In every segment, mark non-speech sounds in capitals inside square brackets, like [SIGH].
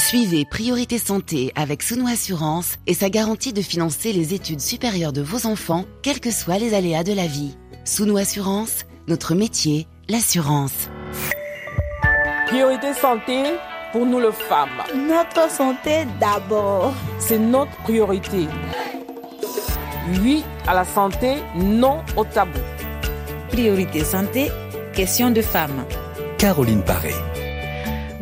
Suivez Priorité Santé avec Sounou Assurance et sa garantie de financer les études supérieures de vos enfants, quels que soient les aléas de la vie. Sounou Assurance, notre métier, l'assurance. Priorité Santé pour nous les femmes. Notre santé d'abord. C'est notre priorité. Oui à la santé, non au tabou. Priorité santé, question de femmes. Caroline Paré.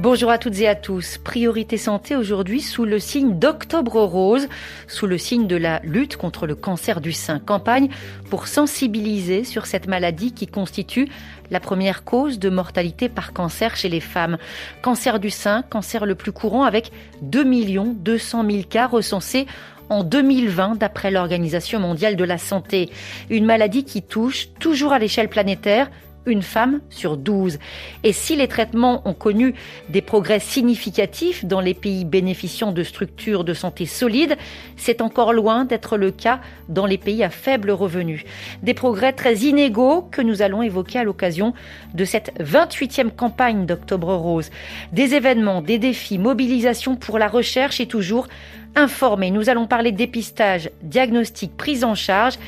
Bonjour à toutes et à tous. Priorité santé aujourd'hui sous le signe d'Octobre Rose, sous le signe de la lutte contre le cancer du sein. Campagne pour sensibiliser sur cette maladie qui constitue la première cause de mortalité par cancer chez les femmes. Cancer du sein, cancer le plus courant avec 2 200 000 cas recensés en 2020 d'après l'Organisation mondiale de la santé. Une maladie qui touche toujours à l'échelle planétaire une femme sur 12. Et si les traitements ont connu des progrès significatifs dans les pays bénéficiant de structures de santé solides, c'est encore loin d'être le cas dans les pays à faible revenu. Des progrès très inégaux que nous allons évoquer à l'occasion de cette 28e campagne d'Octobre Rose. Des événements, des défis, mobilisation pour la recherche et toujours informer. Nous allons parler dépistage, diagnostic, prise en charge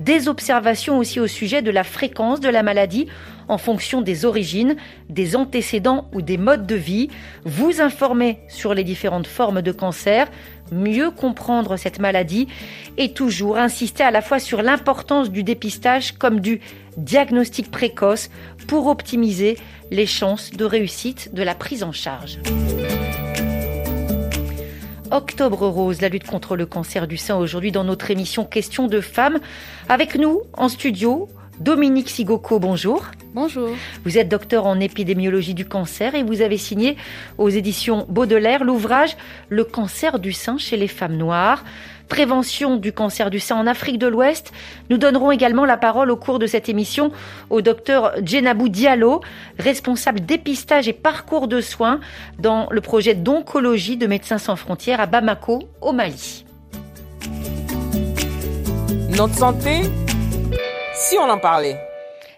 des observations aussi au sujet de la fréquence de la maladie en fonction des origines, des antécédents ou des modes de vie, vous informer sur les différentes formes de cancer, mieux comprendre cette maladie et toujours insister à la fois sur l'importance du dépistage comme du diagnostic précoce pour optimiser les chances de réussite de la prise en charge. Octobre Rose, la lutte contre le cancer du sein aujourd'hui dans notre émission Question de femmes. Avec nous en studio, Dominique Sigoko, bonjour. Bonjour. Vous êtes docteur en épidémiologie du cancer et vous avez signé aux éditions Baudelaire l'ouvrage Le cancer du sein chez les femmes noires prévention du cancer du sein en Afrique de l'Ouest. Nous donnerons également la parole au cours de cette émission au docteur Djenabou Diallo, responsable dépistage et parcours de soins dans le projet d'oncologie de Médecins sans frontières à Bamako, au Mali. Notre santé, si on en parlait.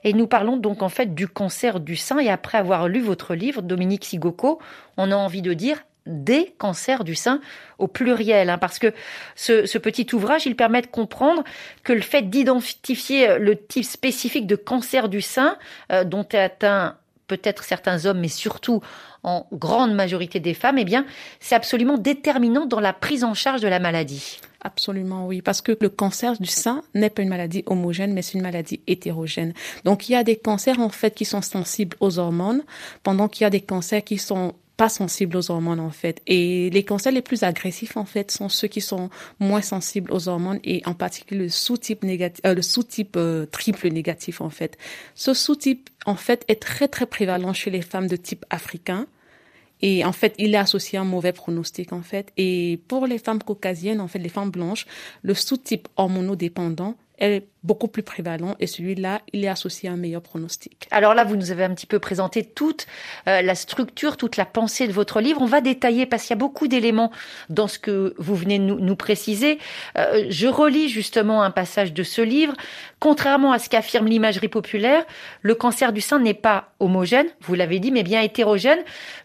Et nous parlons donc en fait du cancer du sein. Et après avoir lu votre livre, Dominique Sigoko, on a envie de dire des cancers du sein au pluriel, hein, parce que ce, petit ouvrage, il permet de comprendre que le fait d'identifier le type spécifique de cancer du sein euh, dont est atteint peut-être certains hommes, mais surtout en grande majorité des femmes, eh bien, c'est absolument déterminant dans la prise en charge de la maladie. Absolument, oui, parce que le cancer du sein n'est pas une maladie homogène, mais c'est une maladie hétérogène. Donc, il y a des cancers, en fait, qui sont sensibles aux hormones, pendant qu'il y a des cancers qui sont pas sensibles aux hormones en fait. Et les cancers les plus agressifs en fait sont ceux qui sont moins sensibles aux hormones et en particulier le sous-type négatif, euh, le sous-type euh, triple négatif en fait. Ce sous-type en fait est très très prévalent chez les femmes de type africain. Et en fait, il est associé à un mauvais pronostic, en fait. Et pour les femmes caucasiennes, en fait, les femmes blanches, le sous-type hormonodépendant est beaucoup plus prévalent et celui-là, il est associé à un meilleur pronostic. Alors là, vous nous avez un petit peu présenté toute euh, la structure, toute la pensée de votre livre. On va détailler parce qu'il y a beaucoup d'éléments dans ce que vous venez de nous, nous préciser. Euh, je relis justement un passage de ce livre. Contrairement à ce qu'affirme l'imagerie populaire, le cancer du sein n'est pas homogène, vous l'avez dit, mais bien hétérogène,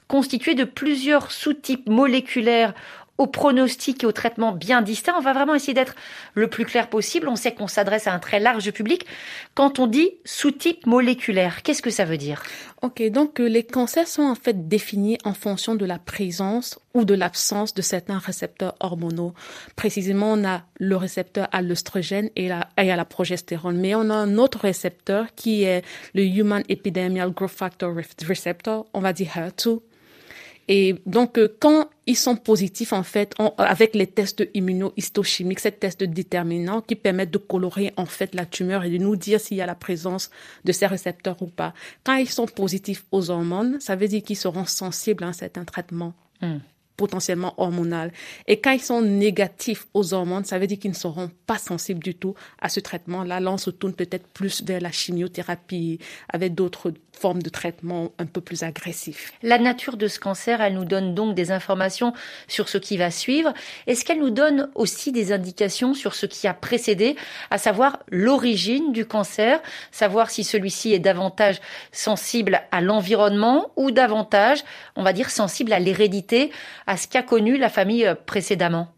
constitué de plusieurs sous-types moléculaires au pronostic et au traitement bien distincts. On va vraiment essayer d'être le plus clair possible. On sait qu'on s'adresse à un très large public. Quand on dit sous-type moléculaire, qu'est-ce que ça veut dire? Ok, donc euh, les cancers sont en fait définis en fonction de la présence ou de l'absence de certains récepteurs hormonaux. Précisément, on a le récepteur à l'œstrogène et, à la progestérone, mais on a un autre récepteur qui est le Human Epidemial Growth Factor Receptor, on va dire HER2, et donc, euh, quand ils sont positifs, en fait, avec les tests immunohistochimiques, ces tests déterminants qui permettent de colorer, en fait, la tumeur et de nous dire s'il y a la présence de ces récepteurs ou pas. Quand ils sont positifs aux hormones, ça veut dire qu'ils seront sensibles à un certain traitement. Hmm potentiellement hormonales. Et quand ils sont négatifs aux hormones, ça veut dire qu'ils ne seront pas sensibles du tout à ce traitement. Là, là on se tourne peut-être plus vers la chimiothérapie avec d'autres formes de traitement un peu plus agressifs. La nature de ce cancer, elle nous donne donc des informations sur ce qui va suivre. Est-ce qu'elle nous donne aussi des indications sur ce qui a précédé, à savoir l'origine du cancer, savoir si celui-ci est davantage sensible à l'environnement ou davantage, on va dire, sensible à l'hérédité à ce qu'a connu la famille euh, précédemment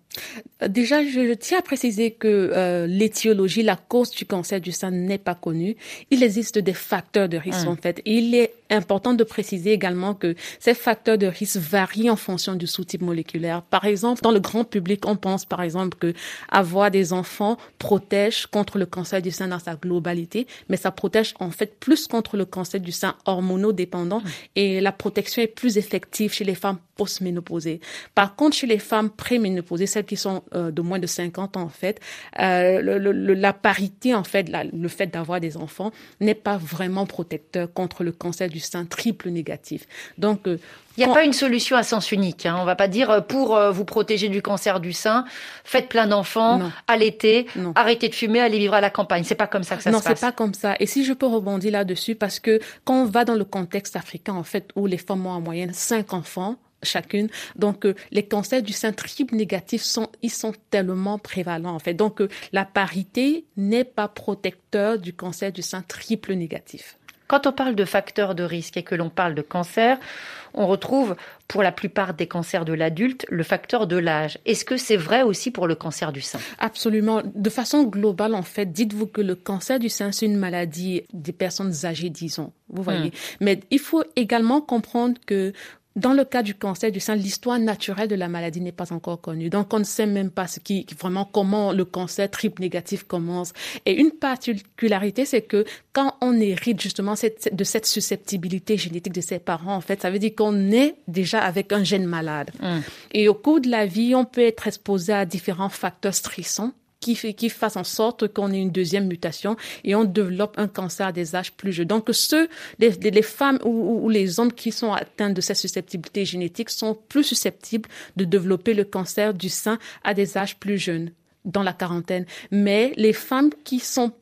Déjà, je tiens à préciser que euh, l'étiologie, la cause du cancer du sein n'est pas connue. Il existe des facteurs de risque, hum. en fait. Il est important de préciser également que ces facteurs de risque varient en fonction du sous-type moléculaire. Par exemple, dans le grand public, on pense par exemple que avoir des enfants protège contre le cancer du sein dans sa globalité, mais ça protège en fait plus contre le cancer du sein hormonodépendant hum. et la protection est plus effective chez les femmes postménopausées. Par contre, chez les femmes préménopausées, celles qui sont euh, de moins de 50 ans en fait, euh, le, la parité en fait, le fait d'avoir des enfants n'est pas vraiment protecteur contre le cancer du sein triple négatif. Donc euh, il n'y a pas une solution à sens unique. Hein. On va pas dire pour vous protéger du cancer du sein, faites plein d'enfants, allaitez, arrêtez de fumer, allez vivre à la campagne. C'est pas comme ça que ça se passe. Non, c'est pas comme ça. Et si je peux rebondir là-dessus, parce que quand on va dans le contexte africain, en fait, où les femmes ont en moyenne cinq enfants, chacune. Donc, euh, les cancers du sein triple négatif sont, ils sont tellement prévalents, en fait. Donc, euh, la parité n'est pas protecteur du cancer du sein triple négatif. Quand on parle de facteurs de risque et que l'on parle de cancer, on retrouve pour la plupart des cancers de l'adulte le facteur de l'âge. Est-ce que c'est vrai aussi pour le cancer du sein? Absolument. De façon globale, en fait, dites-vous que le cancer du sein, c'est une maladie des personnes âgées, disons. Vous voyez. Hmm. Mais il faut également comprendre que dans le cas du cancer du sein, l'histoire naturelle de la maladie n'est pas encore connue. Donc, on ne sait même pas ce qui, vraiment comment le cancer triple négatif commence. Et une particularité, c'est que quand on hérite justement de cette susceptibilité génétique de ses parents, en fait, ça veut dire qu'on est déjà avec un gène malade. Hum. Et au cours de la vie, on peut être exposé à différents facteurs stressants qui, fait, fasse en sorte qu'on ait une deuxième mutation et on développe un cancer à des âges plus jeunes. Donc, ceux, les, les femmes ou, ou, les hommes qui sont atteints de cette susceptibilité génétique sont plus susceptibles de développer le cancer du sein à des âges plus jeunes, dans la quarantaine. Mais les femmes qui sont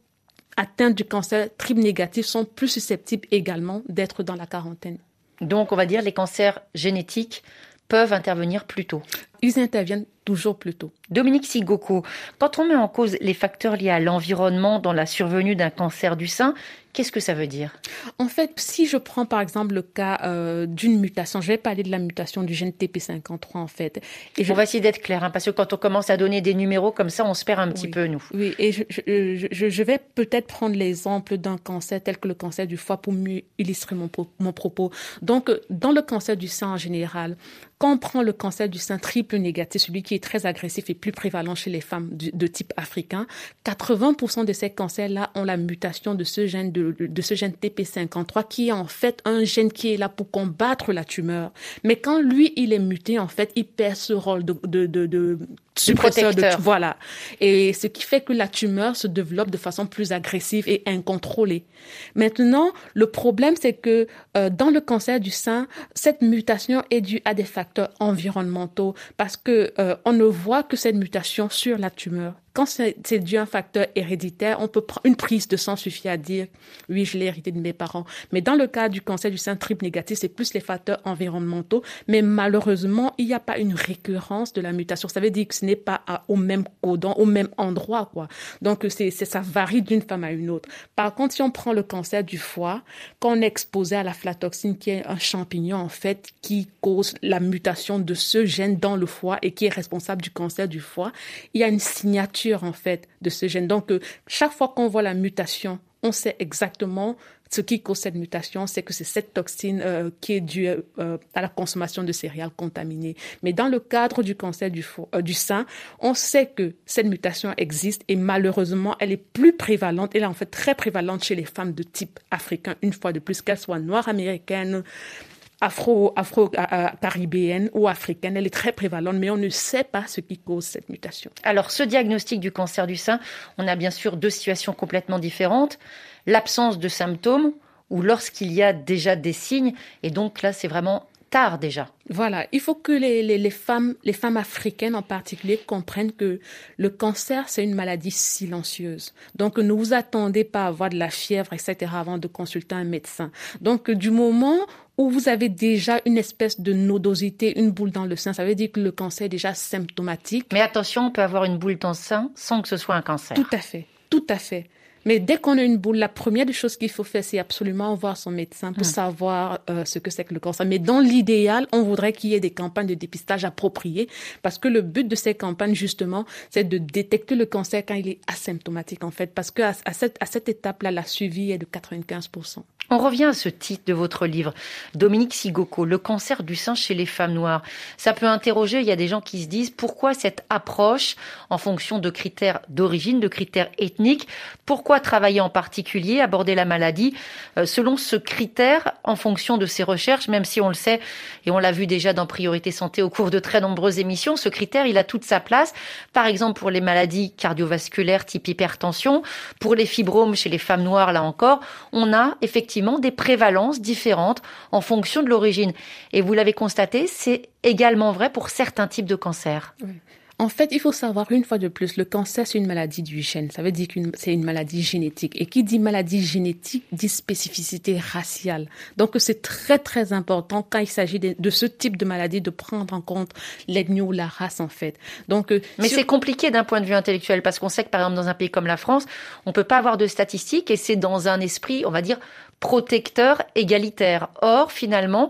atteintes du cancer triple négatif sont plus susceptibles également d'être dans la quarantaine. Donc, on va dire les cancers génétiques peuvent intervenir plus tôt. Ils interviennent toujours plus tôt. Dominique Sigoko, quand on met en cause les facteurs liés à l'environnement dans la survenue d'un cancer du sein, qu'est-ce que ça veut dire? En fait, si je prends par exemple le cas euh, d'une mutation, je vais parler de la mutation du gène TP53 en fait. Et je... On va essayer d'être clair, hein, parce que quand on commence à donner des numéros comme ça, on se perd un petit peu, nous. Oui, et je, je, je vais peut-être prendre l'exemple d'un cancer tel que le cancer du foie pour mieux illustrer mon, mon propos. Donc, dans le cancer du sein en général, quand on prend le cancer du sein triple négatif, celui qui est très agressif et plus prévalent chez les femmes de, type africain, 80% de ces cancers-là ont la mutation de ce gène de, de ce gène TP53 qui est en fait un gène qui est là pour combattre la tumeur. Mais quand lui, il est muté, en fait, il perd ce rôle de, de, de, de suppresseur de voilà et ce qui fait que la tumeur se développe de façon plus agressive et incontrôlée. Maintenant, le problème c'est que euh, dans le cancer du sein, cette mutation est due à des facteurs environnementaux parce que euh, on ne voit que cette mutation sur la tumeur. Quand c'est dû à un facteur héréditaire, on peut une prise de sang suffit à dire oui, je l'ai hérité de mes parents. Mais dans le cas du cancer du sein triple négatif, c'est plus les facteurs environnementaux. Mais malheureusement, il n'y a pas une récurrence de la mutation. Ça veut dire que ce n'est pas au même codon, au même endroit, quoi. Donc c'est ça varie d'une femme à une autre. Par contre, si on prend le cancer du foie, quand on est exposé à la flatoxine, qui est un champignon en fait qui cause la mutation de ce gène dans le foie et qui est responsable du cancer du foie, il y a une signature en fait de ce gène. Donc euh, chaque fois qu'on voit la mutation, on sait exactement ce qui cause cette mutation, c'est que c'est cette toxine euh, qui est due euh, à la consommation de céréales contaminées. Mais dans le cadre du cancer du, du sein, on sait que cette mutation existe et malheureusement, elle est plus prévalente. Elle est en fait très prévalente chez les femmes de type africain, une fois de plus, qu'elles soient noires américaines, afro, afro caribéenne ou africaine. Elle est très prévalente, mais on ne sait pas ce qui cause cette mutation. Alors, ce diagnostic du cancer du sein, on a bien sûr deux situations complètement différentes. L'absence de symptômes ou lorsqu'il y a déjà des signes. Et donc là, c'est vraiment tard déjà. Voilà, il faut que les, les, les, femmes, les femmes africaines en particulier comprennent que le cancer, c'est une maladie silencieuse. Donc, ne vous attendez pas à avoir de la fièvre, etc., avant de consulter un médecin. Donc, du moment où vous avez déjà une espèce de nodosité, une boule dans le sein, ça veut dire que le cancer est déjà symptomatique. Mais attention, on peut avoir une boule dans le sein sans que ce soit un cancer. Tout à fait, tout à fait. Mais dès qu'on a une boule, la première des choses qu'il faut faire, c'est absolument voir son médecin pour savoir euh, ce que c'est que le cancer. Mais dans l'idéal, on voudrait qu'il y ait des campagnes de dépistage appropriées parce que le but de ces campagnes, justement, c'est de détecter le cancer quand il est asymptomatique, en fait. Parce qu'à à cette, à cette étape-là, la suivi est de 95%. On revient à ce titre de votre livre, Dominique Sigoko, le cancer du sein chez les femmes noires. Ça peut interroger, il y a des gens qui se disent pourquoi cette approche en fonction de critères d'origine, de critères ethniques, pourquoi travailler en particulier, aborder la maladie euh, selon ce critère en fonction de ses recherches, même si on le sait et on l'a vu déjà dans Priorité Santé au cours de très nombreuses émissions, ce critère, il a toute sa place. Par exemple, pour les maladies cardiovasculaires type hypertension, pour les fibromes chez les femmes noires, là encore, on a effectivement des prévalences différentes en fonction de l'origine. Et vous l'avez constaté, c'est également vrai pour certains types de cancers. En fait, il faut savoir une fois de plus, le cancer, c'est une maladie du gène. Ça veut dire que c'est une maladie génétique. Et qui dit maladie génétique dit spécificité raciale. Donc, c'est très, très important quand il s'agit de, ce type de maladie de prendre en compte l'ethnie ou la race, en fait. Donc, euh, Mais c'est compliqué d'un point de vue intellectuel parce qu'on sait que, par exemple, dans un pays comme la France, on peut pas avoir de statistiques et c'est dans un esprit, on va dire, protecteur égalitaire. Or, finalement,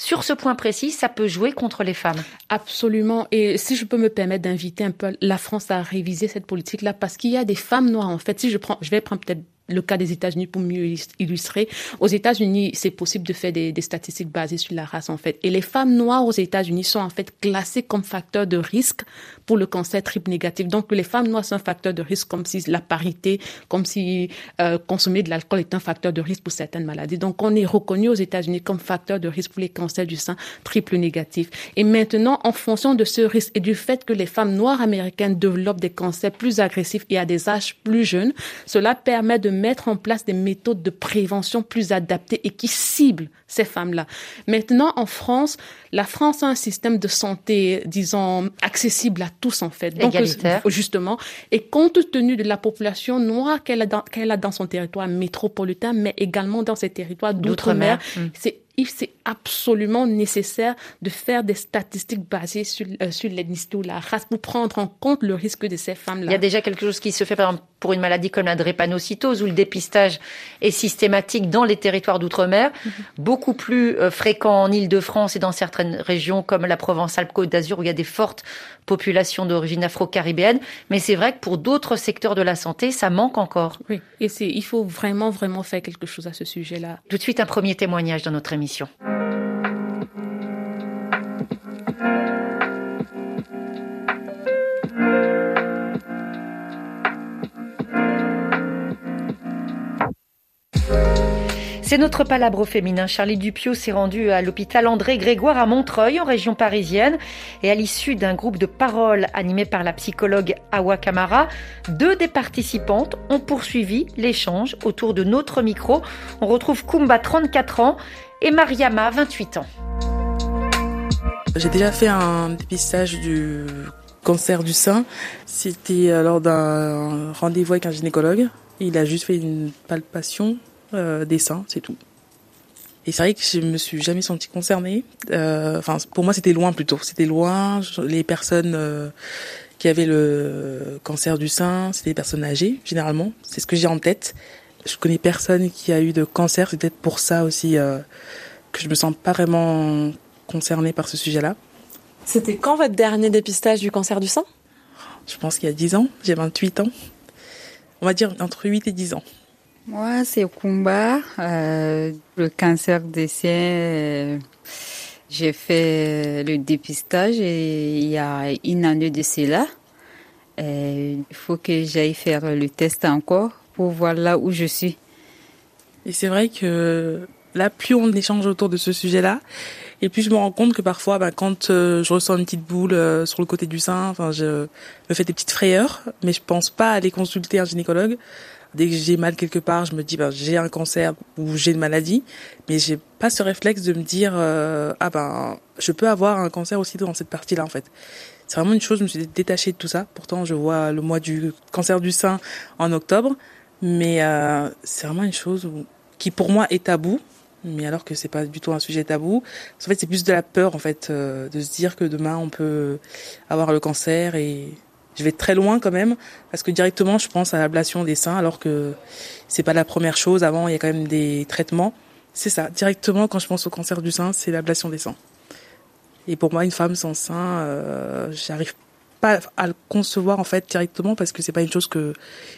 sur ce point précis, ça peut jouer contre les femmes. Absolument. Et si je peux me permettre d'inviter un peu la France à réviser cette politique-là, parce qu'il y a des femmes noires, en fait. Si je prends, je vais prendre peut-être le cas des États-Unis pour mieux illustrer. Aux États-Unis, c'est possible de faire des, statistiques basées sur la race, en fait. Et les femmes noires aux États-Unis sont en fait classées comme facteur de risque pour le cancer triple négatif. Donc, les femmes noires sont un facteur de risque comme si la parité, comme si euh, consommer de l'alcool est un facteur de risque pour certaines maladies. Donc, on est reconnu aux États-Unis comme facteur de risque pour les cancers du sein triple négatif. Et maintenant, en fonction de ce risque et du fait que les femmes noires américaines développent des cancers plus agressifs et à des âges plus jeunes, cela permet de mettre en place des méthodes de prévention plus adaptées et qui ciblent ces femmes-là. Maintenant, en France, la France a un système de santé, disons, accessible à tous, en fait. Donc, Égalitaire. justement. Et compte tenu de la population noire qu'elle a dans, qu'elle a dans son territoire métropolitain, mais également dans ses territoires d'outre-mer, c'est c'est absolument nécessaire de faire des statistiques basées sur, euh, sur l'ethnicité ou la race pour prendre en compte le risque de ces femmes-là. Il y a déjà quelque chose qui se fait, par exemple, pour une maladie comme la drépanocytose, où le dépistage est systématique dans les territoires d'outre-mer, mhm. beaucoup plus euh, fréquent en Île-de-France et dans certaines régions comme la Provence-Alpes-Côte d'Azur, où il y a des fortes populations d'origine afro-caribéenne. Mais c'est vrai que pour d'autres secteurs de la santé, ça manque encore. Oui, et c'est, il faut vraiment, vraiment faire quelque chose à ce sujet-là. Tout de suite, un premier témoignage dans notre émission. C'est notre palabre féminin. Charlie Dupio s'est rendu à l'hôpital André Grégoire à Montreuil, en région parisienne. Et à l'issue d'un groupe de paroles animé par la psychologue Awa Kamara, deux des participantes ont poursuivi l'échange autour de notre micro. On retrouve Kumba, 34 ans, et Mariama, 28 ans. J'ai déjà fait un dépistage du cancer du sein. C'était lors d'un rendez-vous avec un gynécologue. Il a juste fait une palpation euh, des seins, c'est tout. Et c'est vrai que je me suis jamais sentie concernée. Euh, enfin, pour moi, c'était loin plutôt. C'était loin. Les personnes euh, qui avaient le cancer du sein, c'était des personnes âgées généralement. C'est ce que j'ai en tête. Je connais personne qui a eu de cancer. C'est peut-être pour ça aussi que je me sens pas vraiment concernée par ce sujet-là. C'était quand votre dernier dépistage du cancer du sein? Je pense qu'il y a 10 ans. J'ai 28 ans. On va dire entre 8 et 10 ans. Moi, c'est Kumba. Euh, le cancer des seins, euh, j'ai fait le dépistage il y a une année de cela. il faut que j'aille faire le test encore pour voir là où je suis. Et c'est vrai que là, plus on échange autour de ce sujet-là, et puis je me rends compte que parfois, bah, quand euh, je ressens une petite boule euh, sur le côté du sein, enfin, je me fais des petites frayeurs, mais je pense pas aller consulter un gynécologue Dès que j'ai mal quelque part, je me dis ben j'ai un cancer ou j'ai une maladie, mais j'ai pas ce réflexe de me dire euh, ah ben je peux avoir un cancer aussi dans cette partie-là en fait. C'est vraiment une chose, je me suis détachée de tout ça. Pourtant, je vois le mois du cancer du sein en octobre, mais euh, c'est vraiment une chose qui pour moi est tabou, mais alors que c'est pas du tout un sujet tabou. En fait, c'est plus de la peur en fait euh, de se dire que demain on peut avoir le cancer et je vais très loin quand même parce que directement je pense à l'ablation des seins alors que c'est pas la première chose. Avant, il y a quand même des traitements. C'est ça. Directement, quand je pense au cancer du sein, c'est l'ablation des seins. Et pour moi, une femme sans sein, euh, j'arrive pas à le concevoir en fait directement parce que c'est pas une chose que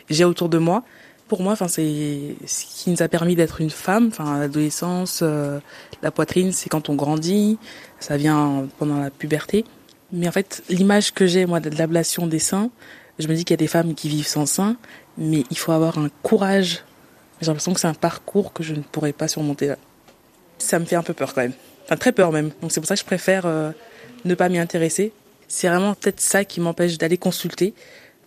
j'ai autour de moi. Pour moi, enfin c'est ce qui nous a permis d'être une femme. Enfin, l'adolescence, euh, la poitrine, c'est quand on grandit. Ça vient pendant la puberté. Mais en fait, l'image que j'ai moi de l'ablation des seins, je me dis qu'il y a des femmes qui vivent sans seins, mais il faut avoir un courage. J'ai l'impression que c'est un parcours que je ne pourrais pas surmonter. Ça me fait un peu peur quand même. Enfin, très peur même. Donc c'est pour ça que je préfère euh, ne pas m'y intéresser. C'est vraiment peut-être ça qui m'empêche d'aller consulter.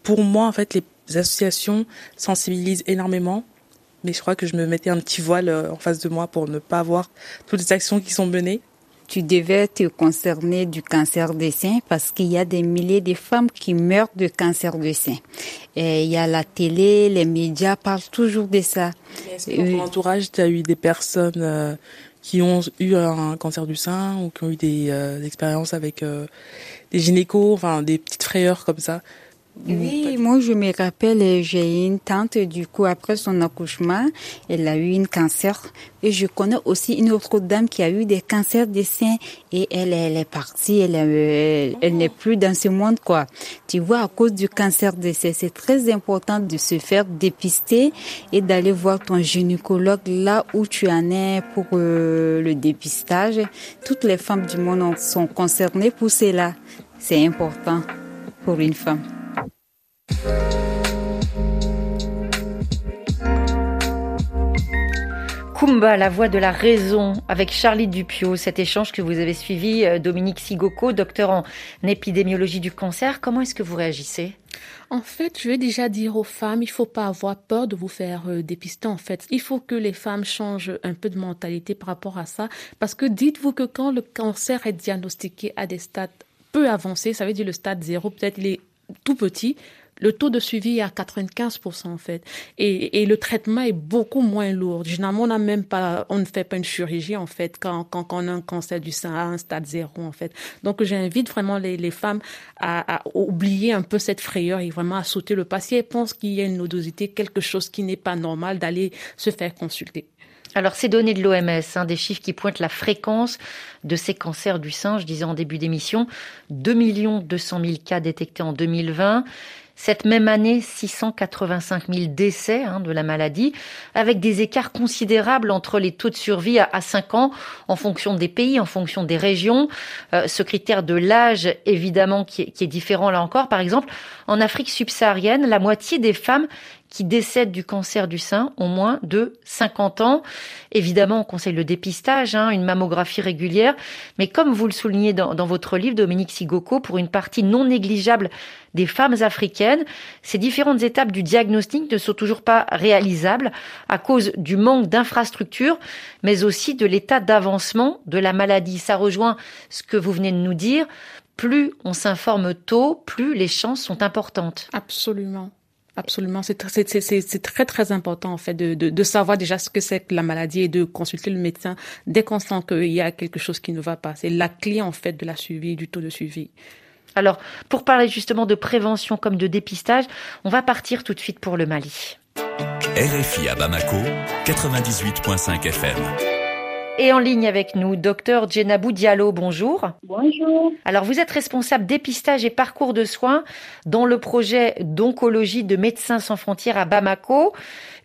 Pour moi, en fait, les associations sensibilisent énormément, mais je crois que je me mettais un petit voile euh, en face de moi pour ne pas voir toutes les actions qui sont menées tu devais te concerner du cancer des seins parce qu'il y a des milliers de femmes qui meurent de cancer des seins. Et il y a la télé, les médias parlent toujours de ça. Est-ce que dans ton entourage, tu as eu des personnes euh, qui ont eu un cancer du sein ou qui ont eu des euh, expériences avec euh, des gynécos, enfin des petites frayeurs comme ça? Oui, moi je me rappelle, j'ai une tante, du coup après son accouchement, elle a eu un cancer. Et je connais aussi une autre dame qui a eu des cancers des seins et elle, elle est partie, elle, elle, n'est plus dans ce monde quoi. Tu vois, à cause du cancer des seins, c'est très important de se faire dépister et d'aller voir ton gynécologue là où tu en es pour euh, le dépistage. Toutes les femmes du monde sont concernées pour cela. C'est important pour une femme. Kumba, la voix de la raison, avec Charlie Dupio, cet échange que vous avez suivi, euh, Dominique Sigoko, docteur en épidémiologie du cancer, comment est-ce que vous réagissez? En fait, je vais déjà dire aux femmes, il faut pas avoir peur de vous faire euh, dépister. En fait, il faut que les femmes changent un peu de mentalité par rapport à ça, parce que dites-vous que quand le cancer est diagnostiqué à des stades peu avancés, ça veut dire le stade zéro, peut-être il est tout petit, le taux de suivi est à 95% en fait. Et, et, le traitement est beaucoup moins lourd. Généralement, on n'a même pas, on ne fait pas une chirurgie en fait quand, quand, on a un cancer du sein à un stade zéro en fait. Donc, j'invite vraiment les, les femmes à, à, oublier un peu cette frayeur et vraiment à sauter le pas. Si elles pensent qu'il y a une nodosité, quelque chose qui n'est pas normal, d'aller se faire consulter. Alors, ces données de l'OMS, hein, des chiffres qui pointent la fréquence de ces cancers du sein, je disais en début d'émission, 2 200 000 cas détectés en 2020 cette même année, 685 000 décès hein, de la maladie, avec des écarts considérables entre les taux de survie à, 5 ans en fonction des pays, en fonction des régions. Euh, ce critère de l'âge, évidemment, qui est différent là encore. Par exemple, en Afrique subsaharienne, la moitié des femmes qui décèdent du cancer du sein ont moins de 50 ans. Évidemment, on conseille le dépistage, hein, une mammographie régulière, mais comme vous le soulignez dans, dans votre livre, Dominique Sigoko, pour une partie non négligeable des femmes africaines, ces différentes étapes du diagnostic ne sont toujours pas réalisables à cause du manque d'infrastructures, mais aussi de l'état d'avancement de la maladie. Ça rejoint ce que vous venez de nous dire. Plus on s'informe tôt, plus les chances sont importantes. Absolument. Absolument, c'est très très important en fait de, de, de savoir déjà ce que c'est que la maladie et de consulter le médecin dès qu'on sent qu'il y a quelque chose qui ne va pas. C'est la clé en fait de la suivi, du taux de suivi. Alors, pour parler justement de prévention comme de dépistage, on va partir tout de suite pour le Mali. RFI à Bamako, 98.5 FM. Et en ligne avec nous, docteur Djenabou Diallo, bonjour. Bonjour. Alors, vous êtes responsable dépistage et parcours de soins dans le projet d'oncologie de Médecins sans frontières à Bamako.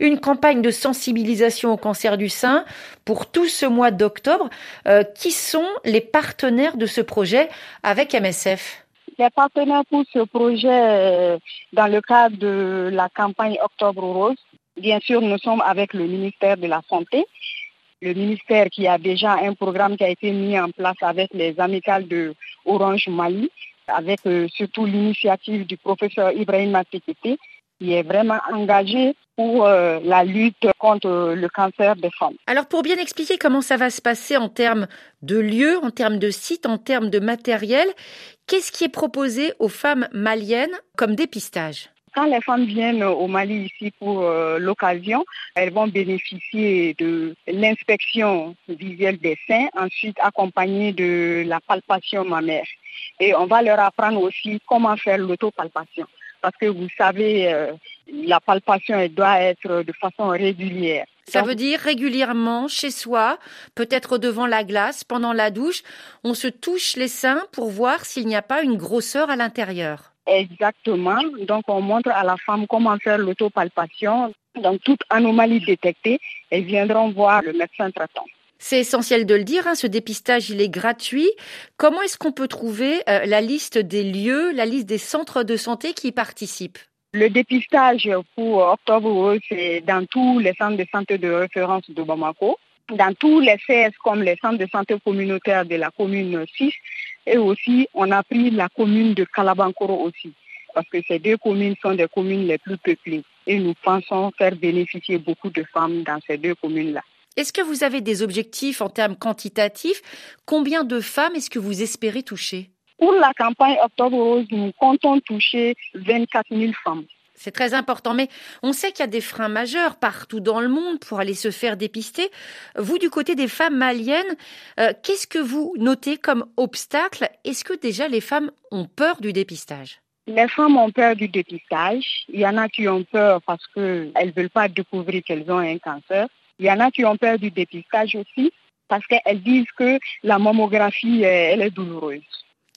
Une campagne de sensibilisation au cancer du sein pour tout ce mois d'octobre. Euh, qui sont les partenaires de ce projet avec MSF les partenaires pour ce projet euh, dans le cadre de la campagne Octobre Rose. Bien sûr, nous sommes avec le ministère de la Santé, le ministère qui a déjà un programme qui a été mis en place avec les amicales de Orange Mali, avec euh, surtout l'initiative du professeur Ibrahim Matekete, qui est vraiment engagé pour euh, la lutte contre le cancer des femmes. Alors pour bien expliquer comment ça va se passer en termes de lieux, en termes de sites, en termes de matériel, qu'est-ce qui est proposé aux femmes maliennes comme dépistage? Quand les femmes viennent au Mali ici pour euh, l'occasion, elles vont bénéficier de l'inspection visuelle des seins, ensuite accompagnée de la palpation mammaire. Et on va leur apprendre aussi comment faire l'autopalpation. parce que vous savez, euh, la palpation elle doit être de façon régulière. Ça veut dire régulièrement chez soi, peut-être devant la glace, pendant la douche, on se touche les seins pour voir s'il n'y a pas une grosseur à l'intérieur. Exactement. Donc on montre à la femme comment faire l'autopalpation. Donc toute anomalie détectée, elles viendront voir le médecin traitant. C'est essentiel de le dire, hein, ce dépistage, il est gratuit. Comment est-ce qu'on peut trouver euh, la liste des lieux, la liste des centres de santé qui y participent? Le dépistage pour octobre c'est dans tous les centres de santé de référence de Bamako, dans tous les CS comme les centres de santé communautaires de la commune 6 et aussi on a pris la commune de Kalabankoro aussi parce que ces deux communes sont des communes les plus peuplées et nous pensons faire bénéficier beaucoup de femmes dans ces deux communes-là. Est-ce que vous avez des objectifs en termes quantitatifs? Combien de femmes est-ce que vous espérez toucher? Pour la campagne Octobre Rose, nous comptons toucher 24 000 femmes. C'est très important, mais on sait qu'il y a des freins majeurs partout dans le monde pour aller se faire dépister. Vous, du côté des femmes maliennes, euh, qu'est-ce que vous notez comme obstacle? Est-ce que déjà les femmes ont peur du dépistage? Les femmes ont peur du dépistage. Il y en a qui ont peur parce qu'elles ne veulent pas découvrir qu'elles ont un cancer. Il y en a qui ont peur du dépistage aussi parce qu'elles disent que la mammographie, elle est douloureuse.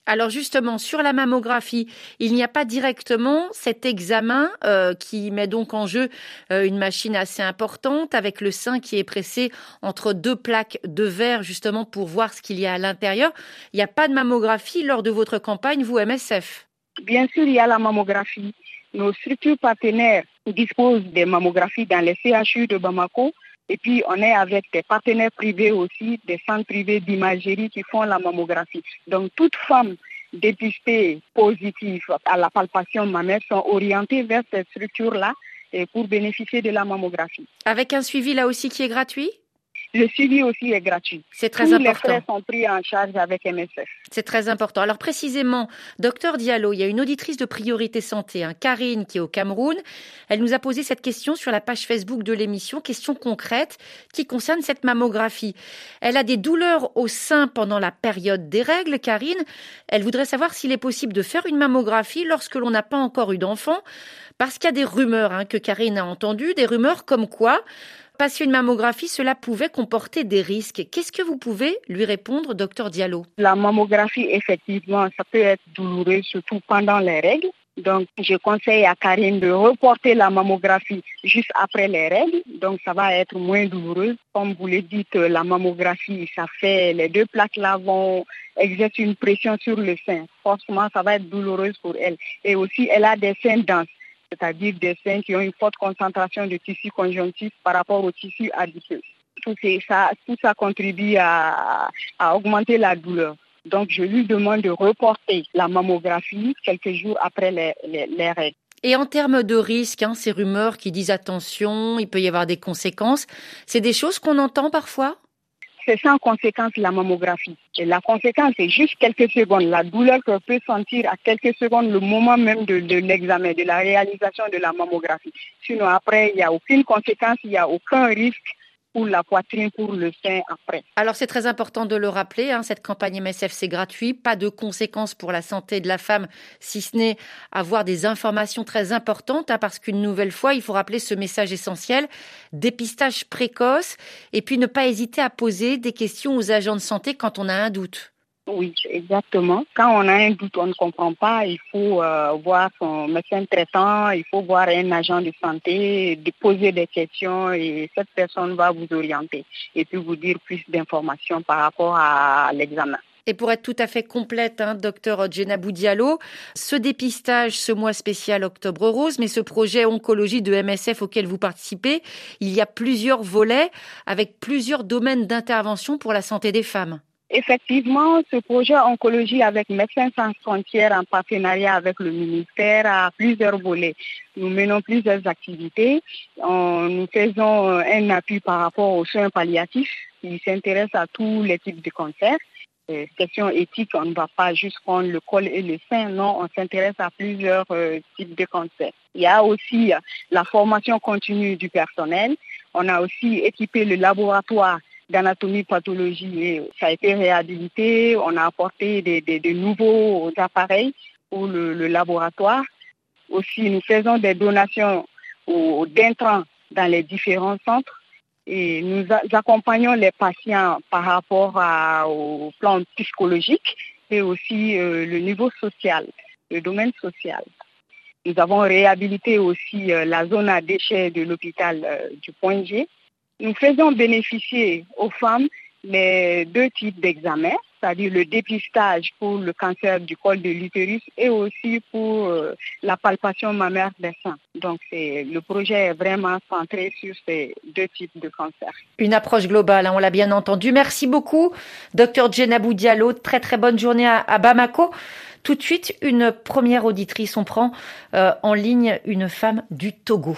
Alors justement, sur la mammographie, il n'y a pas directement cet examen euh, qui met donc en jeu euh, une machine assez importante avec le sein qui est pressé entre deux plaques de verre justement pour voir ce qu'il y a à l'intérieur. Il n'y a pas de mammographie lors de votre campagne, vous MSF Bien sûr, il y a la mammographie. Nos structures partenaires disposent des mammographies dans les CHU de Bamako et puis, on est avec des partenaires privés aussi, des centres privés d'imagerie qui font la mammographie. Donc, toutes femmes dépistées positives à la palpation mammaire sont orientées vers cette structure-là pour bénéficier de la mammographie. Avec un suivi là aussi qui est gratuit? Le suivi aussi est gratuit. C'est très important. Les frais sont pris en charge avec MSF. C'est très important. Alors précisément, docteur Diallo, il y a une auditrice de Priorité Santé, hein, Karine, qui est au Cameroun. Elle nous a posé cette question sur la page Facebook de l'émission, question concrète qui concerne cette mammographie. Elle a des douleurs au sein pendant la période des règles, Karine. Elle voudrait savoir s'il est possible de faire une mammographie lorsque l'on n'a pas encore eu d'enfant, parce qu'il y a des rumeurs hein, que Karine a entendues, des rumeurs comme quoi passer une mammographie, cela pouvait comporter des risques. Qu'est-ce que vous pouvez lui répondre, docteur Diallo? La mammographie, effectivement, ça peut être douloureux, surtout pendant les règles. Donc, je conseille à Karine de reporter la mammographie juste après les règles. Donc, ça va être moins douloureux. Comme vous le dites, la mammographie, ça fait, les deux plaques là vont exercer une pression sur le sein. Forcément, ça va être douloureux pour elle. Et aussi, elle a des seins denses c'est-à-dire des seins qui ont une forte concentration de tissu conjonctif par rapport au tissu adipeux. Tout ça, tout ça contribue à, augmenter la douleur. Donc, je lui demande de reporter la mammographie quelques jours après les, règles. Et en termes de risques, hein, ces rumeurs qui disent attention, il peut y avoir des conséquences, c'est des choses qu'on entend parfois? C'est sans conséquence la mammographie. Et la conséquence, c'est juste quelques secondes. La douleur que peut sentir à quelques secondes le moment même de, de l'examen, de la réalisation de la mammographie. Sinon, après, il n'y a aucune conséquence, il n'y a aucun risque pour la poitrine, pour le sein après. Alors c'est très important de le rappeler, hein, cette campagne MSF c'est gratuit, pas de conséquences pour la santé de la femme, si ce n'est avoir des informations très importantes, hein, parce qu'une nouvelle fois, il faut rappeler ce message essentiel, dépistage précoce, et puis ne pas hésiter à poser des questions aux agents de santé quand on a un doute. Oui, exactement. Quand on a un doute, on ne comprend pas, il faut euh, voir son médecin traitant, il faut voir un agent de santé, poser des questions et cette personne va vous orienter et puis vous dire plus d'informations par rapport à l'examen. Et pour être tout à fait complète, hein, docteur Djenabou Diallo, ce dépistage, ce mois spécial Octobre Rose, mais ce projet oncologie de MSF auquel vous participez, il y a plusieurs volets avec plusieurs domaines d'intervention pour la santé des femmes. Effectivement, ce projet oncologie avec Médecins sans frontières en partenariat avec le ministère a plusieurs volets. Nous menons plusieurs activités. nous faisons un appui par rapport aux soins palliatifs qui s'intéressent à tous les types de cancers. question éthique, on ne va pas juste prendre le col et le sein, non, on s'intéresse à plusieurs euh, types de cancers. Il y a aussi la formation continue du personnel. On a aussi équipé le laboratoire d'anatomie pathologie et ça a été réhabilité. On a apporté des, nouveaux appareils pour le, laboratoire. Aussi, nous faisons des donations d'intrants dans les différents centres et nous accompagnons les patients par rapport au plan psychologique et aussi euh, le niveau social, le domaine social. Nous avons réhabilité aussi euh, la zone à déchets de l'hôpital euh, du Point G. Nous faisons bénéficier aux femmes les deux types d'examens, c'est-à-dire le dépistage pour le cancer du col de l'utérus et aussi pour euh, la palpation mammaire des seins. Donc le projet est vraiment centré sur ces deux types de cancers. Une approche globale, hein, on l'a bien entendu. Merci beaucoup, docteur Djenabou Diallo. Très très bonne journée à, Bamako. Tout de suite, une première auditrice. On prend euh, en ligne une femme du Togo.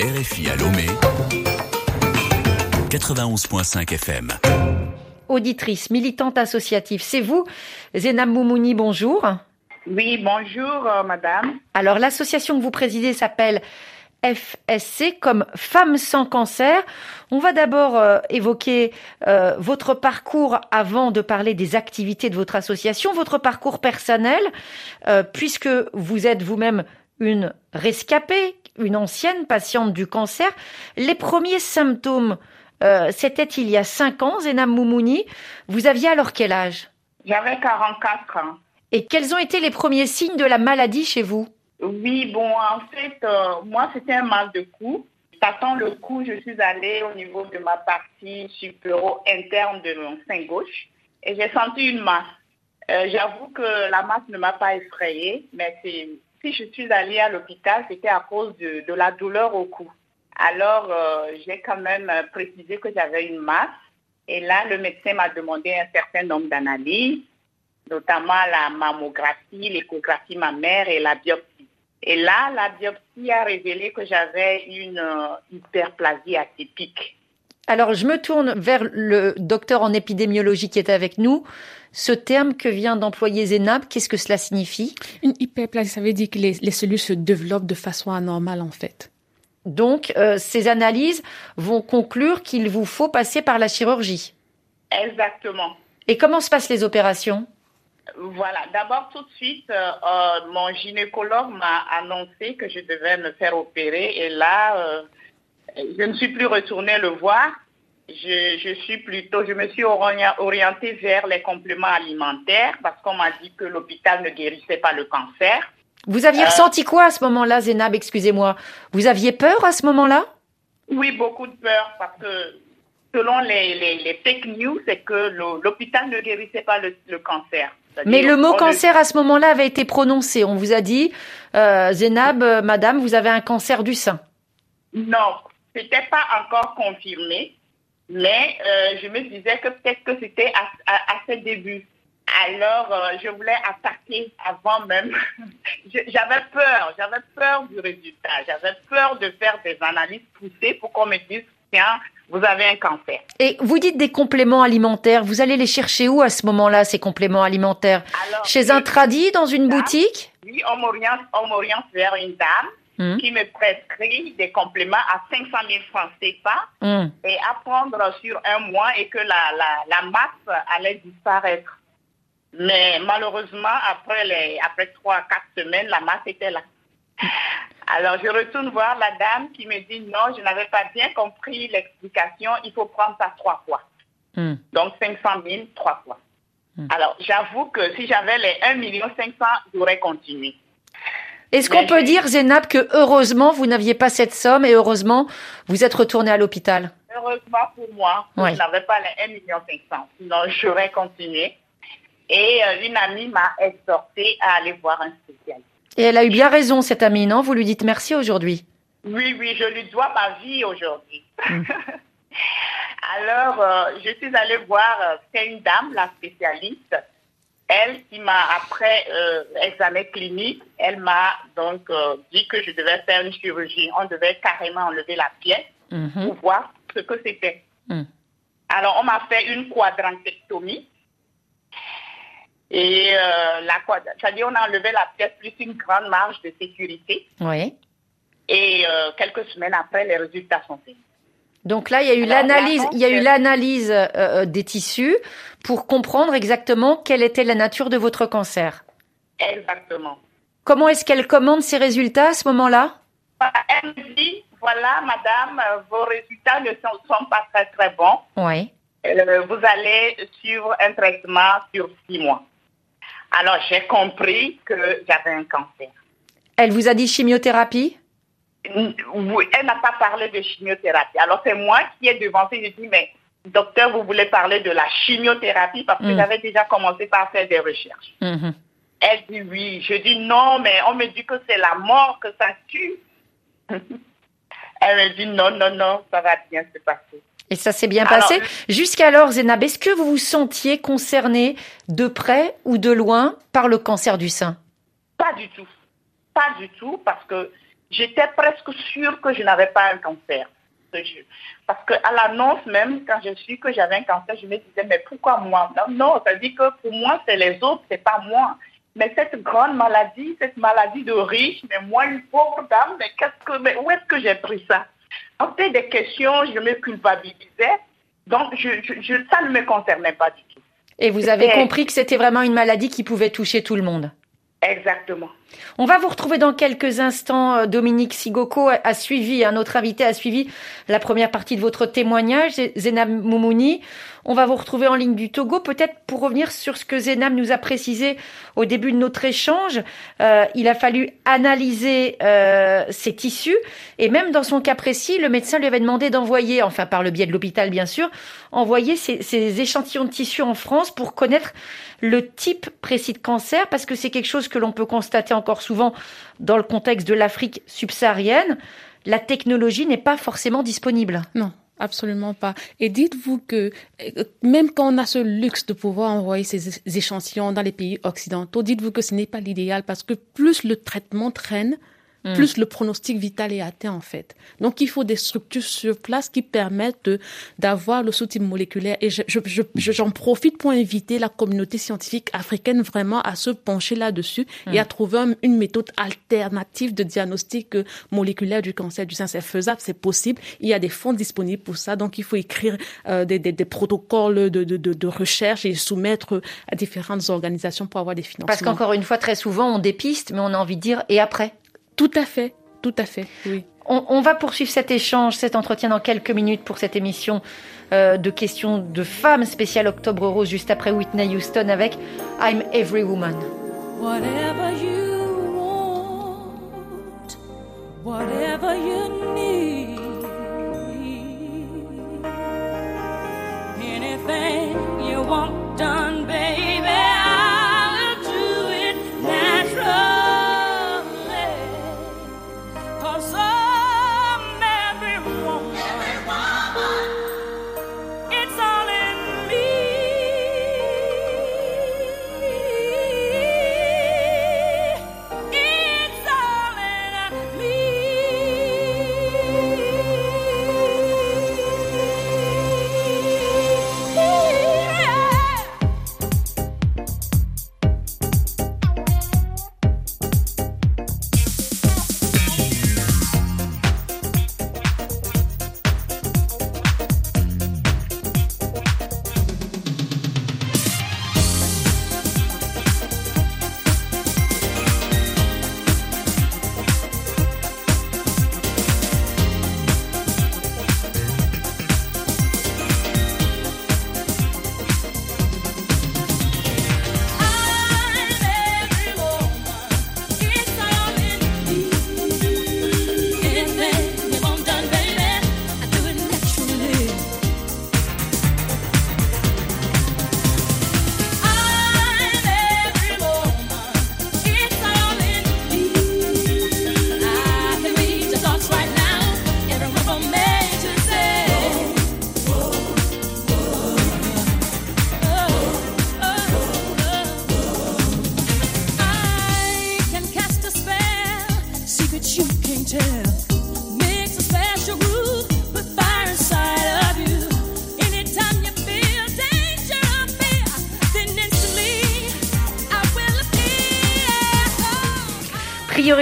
RFI à Lomé. 91.5 FM. Auditrice, militante associative, c'est vous, Zénab Moumouni, bonjour. Oui, bonjour, euh, madame. Alors, l'association que vous présidez s'appelle FSC comme Femmes sans cancer. On va d'abord euh, évoquer euh, votre parcours avant de parler des activités de votre association, votre parcours personnel, puisque vous êtes vous-même une rescapée, une ancienne patiente du cancer. Les premiers symptômes euh, c'était il y a cinq ans, Zenam Moumouni. Vous aviez alors quel âge? J'avais 44 ans. Et quels ont été les premiers signes de la maladie chez vous? Oui, bon, en fait, euh, moi, c'était un mal de cou. Passant le cou, je suis allée au niveau de ma partie supéro interne de mon sein gauche et j'ai senti une masse. Euh, j'avoue que la masse ne m'a pas effrayée, mais si je suis allée à l'hôpital, c'était à cause de la douleur au cou. Alors, euh, j'ai quand même euh, précisé que j'avais une masse. Et là, le médecin m'a demandé un certain nombre d'analyses, notamment la mammographie, l'échographie mammaire et la biopsie. Et là, la biopsie a révélé que j'avais une euh, hyperplasie atypique. Alors, je me tourne vers le docteur en épidémiologie qui est avec nous. Ce terme que vient d'employer Zénab, qu'est-ce que cela signifie? Une hyperplasie, ça veut dire que les, les cellules se développent de façon anormale, en fait. Donc, euh, ces analyses vont conclure qu'il vous faut passer par la chirurgie. Exactement. Et comment se passent les opérations? Voilà, d'abord tout de suite, euh, euh, mon gynécologue m'a annoncé que je devais me faire opérer et là, je ne suis plus retournée le voir. Je, je, suis plutôt, je me suis orientée vers les compléments alimentaires parce qu'on m'a dit que l'hôpital ne guérissait pas le cancer. Vous aviez euh, ressenti quoi à ce moment-là, Zénab Excusez-moi? Vous aviez peur à ce moment-là? Oui, beaucoup de peur parce que selon les, fake news, c'est que l'hôpital ne guérissait pas le, cancer. Mais le mot cancer à ce moment-là avait été prononcé. On vous a dit, euh, Zénab, euh, madame, vous avez un cancer du sein. Non, c'était pas encore confirmé, mais je me disais que peut-être que c'était à, à, ses débuts. Alors, euh, je voulais attaquer avant même. [LAUGHS] j'avais peur, j'avais peur du résultat. J'avais peur de faire des analyses poussées pour qu'on me dise, tiens, vous avez un cancer. Et vous dites des compléments alimentaires. Vous allez les chercher où à ce moment-là, ces compléments alimentaires? Chez un tradit, dans une boutique? Oui, on m'oriente vers une dame hmm. qui me prescrit des compléments à 500 000 francs CFA hmm. et à prendre sur un mois et que la, la masse allait disparaître. Mais malheureusement, après, les, après trois, quatre semaines, la masse était là. [LAUGHS] Alors, je retourne voir la dame qui me dit non, je n'avais pas bien compris l'explication, il faut prendre ça trois fois. Hmm. Donc, 500 000, trois fois. Alors, j'avoue que si j'avais les 1 million 500, j'aurais continué. Est-ce qu'on peut dire, Zénab, que heureusement, vous n'aviez pas cette somme et heureusement, vous êtes retourné à l'hôpital? Heureusement pour moi, je n'avais pas les 1 million 500. Sinon, j'aurais continué. Et euh, une amie m'a exhortée à aller voir un spécialiste. Et elle a eu bien raison, cette amie, non? Vous lui dites merci aujourd'hui. Oui, oui, je lui dois ma vie aujourd'hui. Mm. [LAUGHS] Alors, euh, je suis allée voir, euh, c'est une dame, la spécialiste. Elle qui m'a, après examen clinique, elle m'a donc dit que je devais faire une chirurgie. On devait carrément enlever la pièce mm-hmm. pour voir ce que c'était. Mm. Alors, on m'a fait une quadrantectomie et euh, la c'est-à-dire on a enlevé la pièce plus une grande marge de sécurité. Oui. Et euh, quelques semaines après, les résultats sont faits. Donc là, il y a eu l'analyse, il y a eu l'analyse euh, des tissus pour comprendre exactement quelle était la nature de votre cancer. Exactement. comment est-ce qu'elle commande ses résultats à ce moment-là? Elle me dit, voilà, madame, vos résultats ne sont, sont pas très très bons. Oui. Euh, vous allez suivre un traitement sur six mois. Alors, j'ai compris que j'avais un cancer. Elle vous a dit chimiothérapie? Elle n'a pas parlé de chimiothérapie. Alors, c'est moi qui ai devancé. Je dis, mais docteur, vous voulez parler de la chimiothérapie parce que Mm. j'avais déjà commencé par faire des recherches. Mhm. Elle dit oui. Je dis non, mais on me dit que c'est la mort que ça tue. [LAUGHS] Elle me dit non, non, non, ça va bien se passer. Et ça s'est bien Alors, passé? Jusqu'alors, Zénab, est-ce que vous vous sentiez concerné de près ou de loin par le cancer du sein? Pas du tout. Pas du tout, parce que j'étais presque sûre que je n'avais pas un cancer. Parce qu'à l'annonce même, quand je suis que j'avais un cancer, je me disais, mais pourquoi moi? Non, non, ça dit que pour moi, c'est les autres, c'est pas moi. Mais cette grande maladie, cette maladie de riche, mais moi, une pauvre dame, mais, qu'est-ce que, mais où est-ce que j'ai pris ça? Donc, c'était des questions, je me culpabilisais. Donc, je, je- je- ça ne me concernait pas du tout. Et vous avez compris que c'était vraiment une maladie qui pouvait toucher tout le monde? Exactement. On va vous retrouver dans quelques instants. Euh, Dominique Sigoko a- suivi, un autre invité a suivi la première partie de votre témoignage, Zénab Moumouni. On va vous retrouver en ligne du Togo. Peut-être pour revenir sur ce que Zénab nous a précisé au début de notre échange, euh, il a fallu analyser euh, tissus et même dans son cas précis, le médecin lui avait demandé d'envoyer, enfin par le biais de l'hôpital bien sûr, envoyer ces, ces échantillons de tissus en France pour connaître le type précis de cancer parce que c'est quelque chose que l'on peut constater encore souvent dans le contexte de l'Afrique subsaharienne. La technologie n'est pas forcément disponible. Non. Absolument pas. Et dites-vous que euh, même quand on a ce luxe de pouvoir envoyer ces échantillons dans les pays occidentaux, dites-vous que ce n'est pas l'idéal parce que plus le traitement traîne, Mm. plus le pronostic vital est atteint en fait. Donc il faut des structures sur place qui permettent d'avoir le sous-type moléculaire. Et je- je- je- je- j'en profite pour inviter la communauté scientifique africaine vraiment à se pencher là-dessus Mm. et à trouver un- une méthode alternative de diagnostic euh, moléculaire du cancer du sein. C'est faisable, c'est possible. Il y a des fonds disponibles pour ça. Donc il faut écrire euh, des, des- des protocoles de, de, de, de recherche et soumettre à différentes organisations pour avoir des financements. Parce qu'encore une fois, très souvent, on dépiste, mais on a envie de dire et après? Tout à fait, tout à fait, oui. On, on va poursuivre cet échange, cet entretien dans quelques minutes pour cette émission euh, de questions de femmes spéciale Octobre Rose, juste après Whitney Houston avec I'm Every Woman. Whatever you want, whatever you need, anything you want done, baby,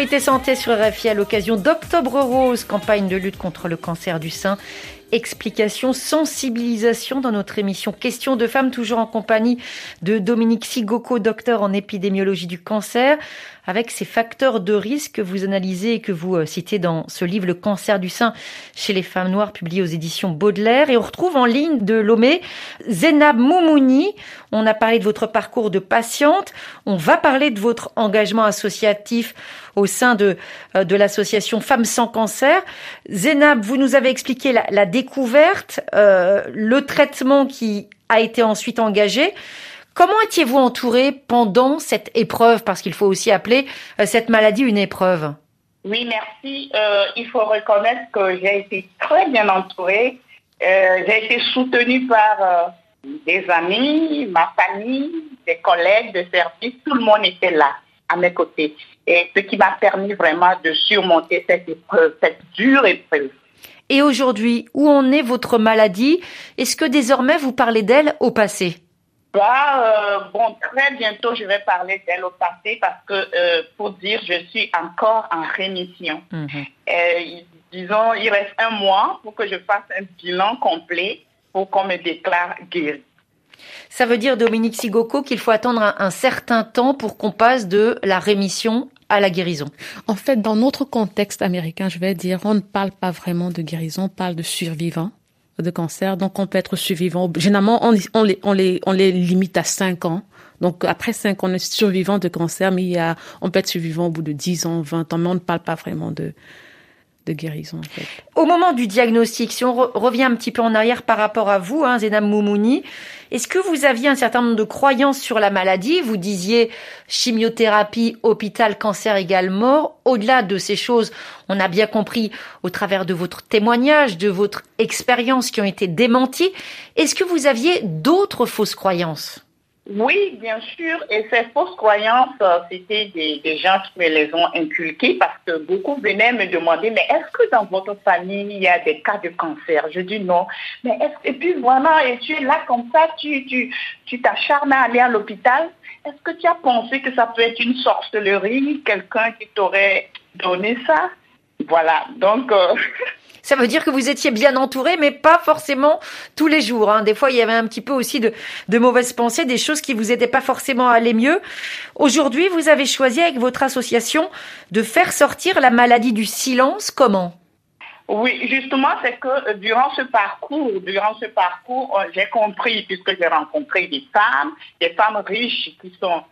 Santé sur RFI à l'occasion d'Octobre Rose, campagne de lutte contre le cancer du sein. explication, sensibilisation dans notre émission Question de femmes, toujours en compagnie de Dominique Sigoko, docteur en épidémiologie du cancer, avec ces facteurs de risque que vous analysez et que vous euh, citez dans ce livre Le cancer du sein chez les femmes noires, publié aux éditions Baudelaire. Et on retrouve en ligne de Lomé Zénab Moumouni. On a parlé de votre parcours de patiente. On va parler de votre engagement associatif au sein de, euh, de l'association Femmes sans cancer. Zénab, vous nous avez expliqué la, la découverte, euh, le traitement qui a été ensuite engagé. Comment étiez-vous entouré pendant cette épreuve Parce qu'il faut aussi appeler euh, cette maladie une épreuve? Oui, merci. Euh, il faut reconnaître que j'ai été très bien entourée. Euh, j'ai été soutenue par euh, des amis, ma famille, des collègues de service. Tout le monde était là, à mes côtés. Et ce qui m'a permis vraiment de surmonter cette épreuve, cette dure épreuve. Et aujourd'hui, où en est votre maladie? Est-ce que désormais vous parlez d'elle au passé? Bah, euh, bon, très bientôt, je vais parler d'elle au passé parce que, euh, pour dire, je suis encore en rémission. Euh, disons, il reste un mois pour que je fasse un bilan complet pour qu'on me déclare guérie. Ça veut dire, Dominique Sigoko, qu'il faut attendre un, un certain temps pour qu'on passe de la rémission à la guérison. En fait, dans notre contexte américain, je vais dire, on ne parle pas vraiment de guérison, on parle de survivants de cancer. Donc, on peut être survivant. Généralement, on, les, on, les, on les limite à 5 ans. Donc, après 5 ans, on est survivant de cancer, mais il y a, on peut être survivant au bout de 10 ans, 20 ans, mais on ne parle pas vraiment de, Au moment du diagnostic, si on re- revient un petit peu en arrière par rapport à vous, hein, Moumouni, est-ce que vous aviez un certain nombre de croyances sur la maladie? Vous disiez chimiothérapie, hôpital, cancer égale mort. Au-delà de ces choses, on a bien compris au travers de votre témoignage, de votre expérience qui ont été démenties. Est-ce que vous aviez d'autres fausses croyances? Oui, bien sûr. Et ces fausses croyances, euh, c'était des, gens qui me les ont inculquées parce que beaucoup venaient me demander, mais est-ce que dans votre famille, il y a des cas de cancer? Je dis non. Mais est-ce, et puis voilà, et tu es là comme ça, tu, tu, tu t'acharnes à aller à l'hôpital? Est-ce que tu as pensé que ça peut être une sorcellerie, quelqu'un qui t'aurait donné ça? Voilà, donc... euh, [LAUGHS] Ça veut dire que vous étiez bien entouré, mais pas forcément tous les jours. Hein. Des fois, il y avait un petit peu aussi de, de mauvaises pensées, des choses qui vous aidaient pas forcément à aller mieux. Aujourd'hui, vous avez choisi avec votre association de faire sortir la maladie du silence. Comment? Oui, justement, c'est que euh, durant ce parcours, durant ce parcours, euh, j'ai compris, puisque j'ai rencontré des femmes, des femmes riches qui sont,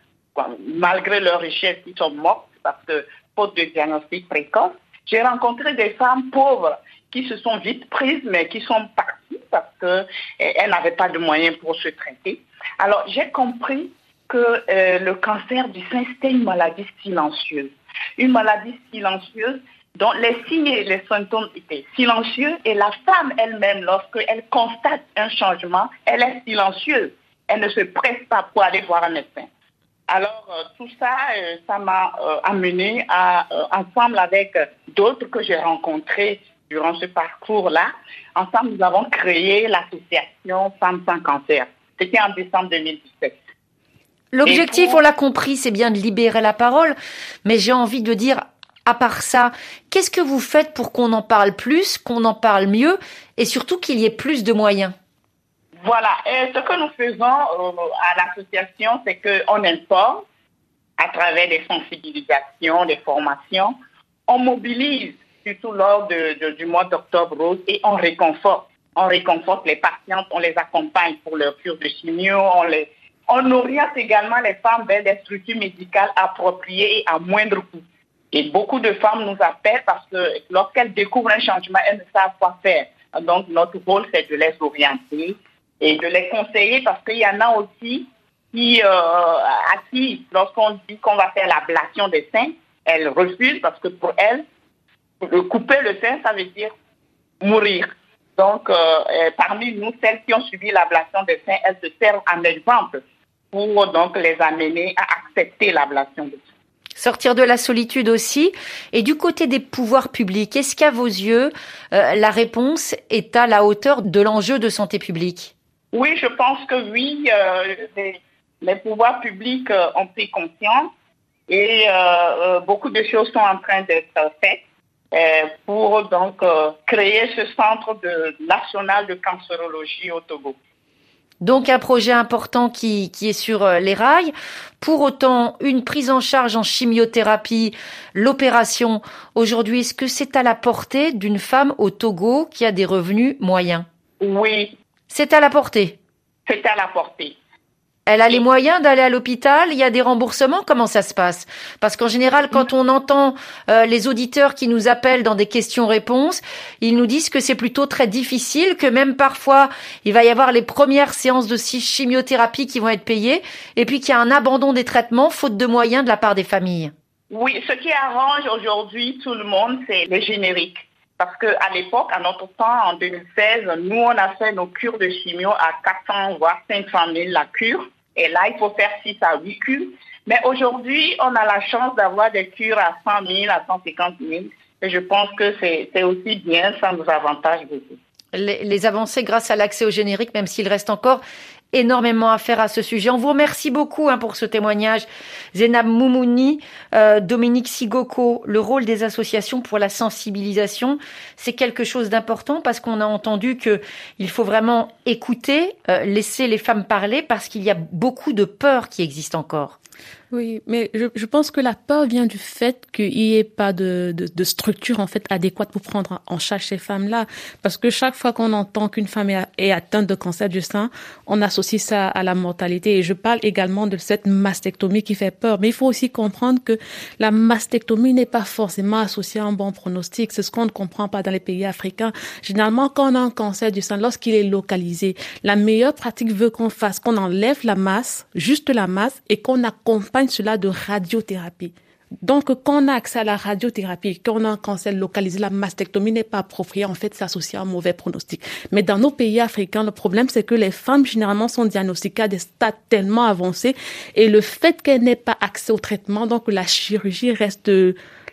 malgré leur richesse, qui sont mortes parce que faute de diagnostic précoce. J'ai rencontré des femmes pauvres qui se sont vite prises, mais qui sont parties parce qu'elles n'avaient pas de moyens pour se traiter. Alors, j'ai compris que euh, le cancer du sein, c'était une maladie silencieuse. Une maladie silencieuse dont les signes et les symptômes étaient silencieux et la femme elle-même, lorsqu'elle constate un changement, elle est silencieuse. Elle ne se presse pas pour aller voir un médecin. Alors, euh, tout ça, euh, ça m'a euh, amené à, ensemble avec d'autres que j'ai rencontrés durant ce parcours-là, ensemble, nous avons créé l'association Femmes sans cancer. C'était en décembre 2017. L'objectif, on l'a compris, c'est bien de libérer la parole, mais j'ai envie de dire, à part ça, qu'est-ce que vous faites pour qu'on en parle plus, qu'on en parle mieux, et surtout qu'il y ait plus de moyens? Voilà, et ce que nous faisons euh, à l'association, c'est qu'on informe à travers des sensibilisations, des formations. On mobilise, surtout lors de, du mois d'octobre rose, et on réconforte. On réconforte les patientes, on les accompagne pour leur cure de chimio, on les on oriente également les femmes vers des structures médicales appropriées et à moindre coût. Et beaucoup de femmes nous appellent parce que lorsqu'elles découvrent un changement, elles ne savent quoi faire. Donc notre rôle, c'est de les orienter et de les conseiller parce qu'il y en a aussi qui, euh, à qui, lorsqu'on dit qu'on va faire l'ablation des seins, elles refusent parce que pour elles, couper le sein, ça veut dire mourir. Donc, euh, parmi nous, celles qui ont subi l'ablation des seins, elles se servent en exemple pour donc les amener à accepter l'ablation des seins. Sortir de la solitude aussi. Et du côté des pouvoirs publics, est-ce qu'à vos yeux, euh, la réponse est à la hauteur de l'enjeu de santé publique? Oui, je pense que oui, euh, les, les pouvoirs publics ont pris conscience et beaucoup de choses sont en train d'être faites. Euh, pour donc euh, créer ce centre de, national de cancérologie au Togo. Donc un projet important qui, qui est sur euh, les rails. Pour autant, une prise en charge en chimiothérapie, l'opération, aujourd'hui, est-ce que c'est à la portée d'une femme au Togo qui a des revenus moyens? Oui, C'est à la portée? c'est à la portée. Elle a les moyens d'aller à l'hôpital, il y a des remboursements, comment ça se passe? Parce qu'en général, quand on entend euh, les auditeurs qui nous appellent dans des questions-réponses, ils nous disent que c'est plutôt très difficile, que même parfois, il va y avoir les premières séances de chi- chimiothérapie qui vont être payées, et puis qu'il y a un abandon des traitements faute de moyens de la part des familles. Oui, ce qui arrange aujourd'hui tout le monde, c'est les génériques. Parce que à l'époque, à notre temps, en 2016, nous, on a fait nos cures de chimio à 400 voire 500 000 la cure. Et là, il faut faire 6 à 8 cures. Mais aujourd'hui, on a la chance d'avoir des cures à 100 000, à 150 000. Et je pense que c'est aussi bien, ça nous avantage beaucoup. les avancées grâce à l'accès au générique, même s'il reste encore énormément à faire à ce sujet. On vous remercie beaucoup hein, pour ce témoignage. Zénab Moumouni, euh, Dominique Sigoko, le rôle des associations pour la sensibilisation, c'est quelque chose d'important parce qu'on a entendu que il faut vraiment écouter, euh, laisser les femmes parler parce qu'il y a beaucoup de peurs qui existent encore. Oui, mais je, je pense que la peur vient du fait qu'il n'y ait pas de, de, de structure en fait adéquate pour prendre en charge ces femmes-là. Parce que chaque fois qu'on entend qu'une femme est, est atteinte de cancer du sein, on associe ça à la mortalité. Et je parle également de cette mastectomie qui fait peur. Mais il faut aussi comprendre que la mastectomie n'est pas forcément associée à un bon pronostic. C'est ce qu'on ne comprend pas dans les pays africains. Généralement, quand on a un cancer du sein, lorsqu'il est localisé, la meilleure pratique veut qu'on fasse, qu'on enlève la masse, juste la masse, et qu'on accompagne cela de radiothérapie. Donc, quand on a accès à la radiothérapie, quand on a un cancer localisé, la mastectomie n'est pas appropriée. En fait, c'est associé à un mauvais pronostic. Mais dans nos pays africains, le problème, c'est que les femmes, généralement, sont diagnostiquées à des stades tellement avancés. Et le fait qu'elles n'aient pas accès au traitement, donc la chirurgie reste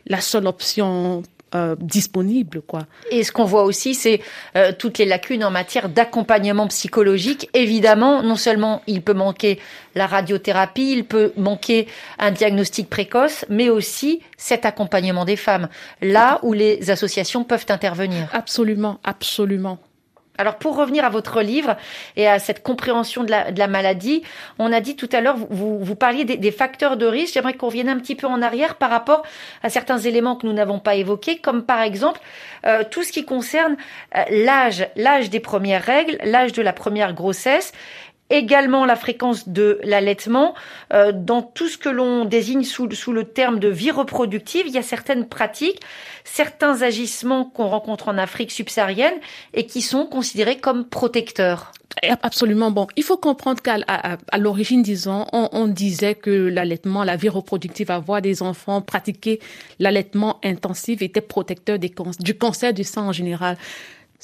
la seule option euh, disponible, quoi. Et ce qu'on voit aussi, c'est euh, toutes les lacunes en matière d'accompagnement psychologique. Évidemment, non seulement il peut manquer la radiothérapie, il peut manquer un diagnostic précoce, mais aussi cet accompagnement des femmes, là où les associations peuvent intervenir. Absolument, absolument. Alors pour revenir à votre livre et à cette compréhension de la, maladie, on a dit tout à l'heure, vous, parliez des, des facteurs de risque. J'aimerais qu'on revienne un petit peu en arrière par rapport à certains éléments que nous n'avons pas évoqués, comme par exemple euh, tout ce qui concerne euh, l'âge, l'âge des premières règles, l'âge de la première grossesse également la fréquence de l'allaitement. Euh, dans tout ce que l'on désigne sous, sous le terme de vie reproductive, il y a certaines pratiques, certains agissements qu'on rencontre en Afrique subsaharienne et qui sont considérés comme protecteurs. Absolument. Bon, il faut comprendre qu'à à, à, l'origine, disons, on, on disait que l'allaitement, la vie reproductive, avoir des enfants, pratiquer l'allaitement intensif était protecteur des du cancer du sein en général.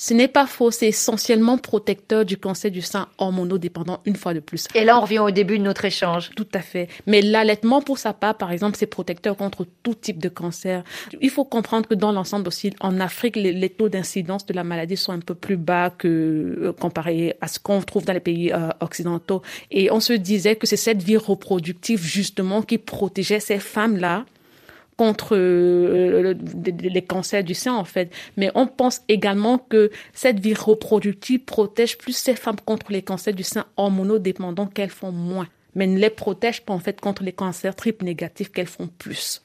Ce n'est pas faux, c'est essentiellement protecteur du cancer du sein hormonodépendant une fois de plus. Et là, on revient au début de notre échange. Tout à fait. Mais l'allaitement, pour sa part, par exemple, c'est protecteur contre tout type de cancer. Il faut comprendre que dans l'ensemble aussi, en Afrique, les, les taux d'incidence de la maladie sont un peu plus bas que euh, comparé à ce qu'on trouve dans les pays euh, occidentaux. Et on se disait que c'est cette vie reproductive justement qui protégeait ces femmes-là contre euh, les cancers du sein en fait. Mais on pense également que cette vie reproductive protège plus ces femmes contre les cancers du sein hormonodépendants qu'elles font moins, mais ne les protège pas en fait contre les cancers triple négatifs qu'elles font plus.